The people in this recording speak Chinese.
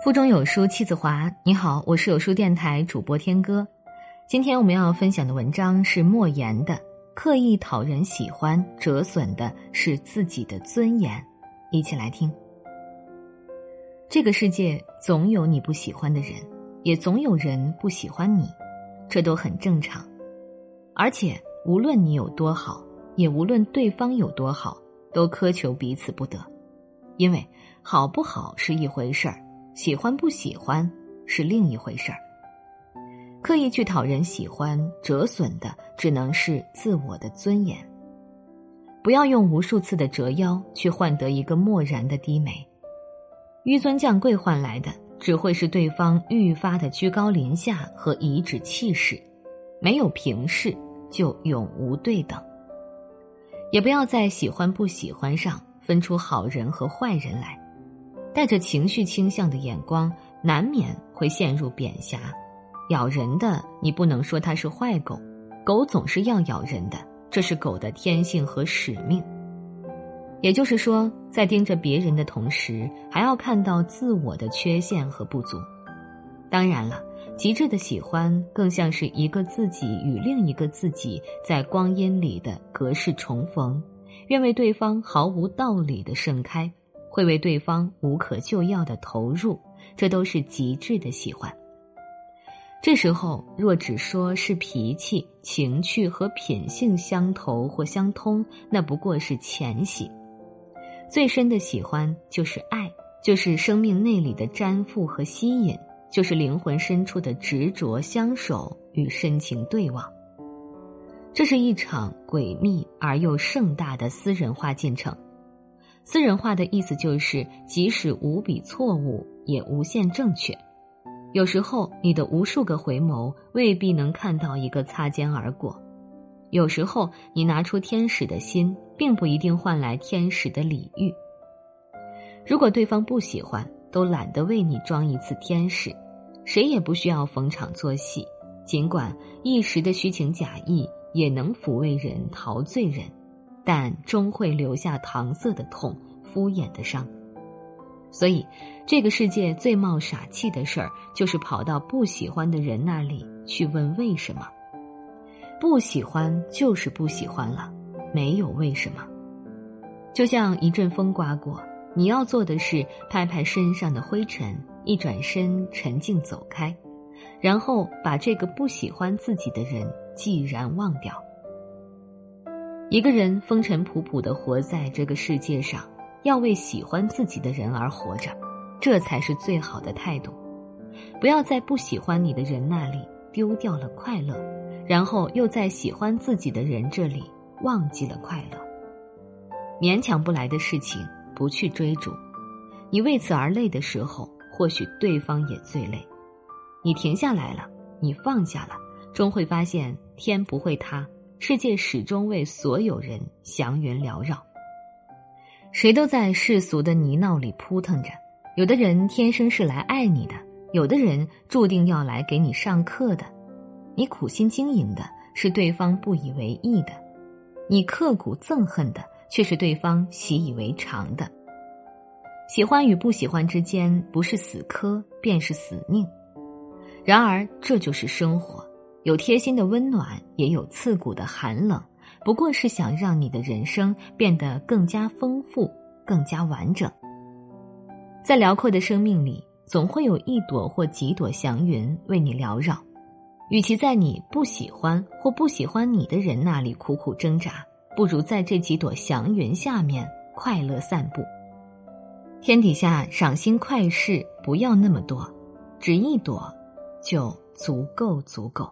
腹中有书气自华。你好，我是有书电台主播天歌。今天我们要分享的文章是莫言的《刻意讨人喜欢，折损的是自己的尊严》。一起来听。这个世界总有你不喜欢的人，也总有人不喜欢你，这都很正常。而且无论你有多好，也无论对方有多好，都苛求彼此不得，因为好不好是一回事儿。喜欢不喜欢是另一回事儿。刻意去讨人喜欢，折损的只能是自我的尊严。不要用无数次的折腰去换得一个漠然的低眉，纡尊降贵换来的只会是对方愈发的居高临下和颐指气使。没有平视，就永无对等。也不要在喜欢不喜欢上分出好人和坏人来。带着情绪倾向的眼光，难免会陷入贬狭。咬人的，你不能说它是坏狗，狗总是要咬人的，这是狗的天性和使命。也就是说，在盯着别人的同时，还要看到自我的缺陷和不足。当然了，极致的喜欢更像是一个自己与另一个自己在光阴里的隔世重逢，愿为对方毫无道理的盛开。会为对方无可救药的投入，这都是极致的喜欢。这时候若只说是脾气、情趣和品性相投或相通，那不过是浅喜。最深的喜欢就是爱，就是生命内里的粘附和吸引，就是灵魂深处的执着相守与深情对望。这是一场诡秘而又盛大的私人化进程。私人化的意思就是，即使无比错误，也无限正确。有时候，你的无数个回眸未必能看到一个擦肩而过；有时候，你拿出天使的心，并不一定换来天使的礼遇。如果对方不喜欢，都懒得为你装一次天使，谁也不需要逢场作戏。尽管一时的虚情假意也能抚慰人、陶醉人。但终会留下搪塞的痛、敷衍的伤，所以，这个世界最冒傻气的事儿，就是跑到不喜欢的人那里去问为什么。不喜欢就是不喜欢了，没有为什么。就像一阵风刮过，你要做的是拍拍身上的灰尘，一转身沉静走开，然后把这个不喜欢自己的人既然忘掉。一个人风尘仆仆的活在这个世界上，要为喜欢自己的人而活着，这才是最好的态度。不要在不喜欢你的人那里丢掉了快乐，然后又在喜欢自己的人这里忘记了快乐。勉强不来的事情不去追逐，你为此而累的时候，或许对方也最累。你停下来了，你放下了，终会发现天不会塌。世界始终为所有人祥云缭绕，谁都在世俗的泥淖里扑腾着。有的人天生是来爱你的，有的人注定要来给你上课的。你苦心经营的是对方不以为意的，你刻骨憎恨的却是对方习以为常的。喜欢与不喜欢之间，不是死磕便是死拧。然而，这就是生活。有贴心的温暖，也有刺骨的寒冷，不过是想让你的人生变得更加丰富、更加完整。在辽阔的生命里，总会有一朵或几朵祥云为你缭绕。与其在你不喜欢或不喜欢你的人那里苦苦挣扎，不如在这几朵祥云下面快乐散步。天底下赏心快事不要那么多，只一朵就足够足够。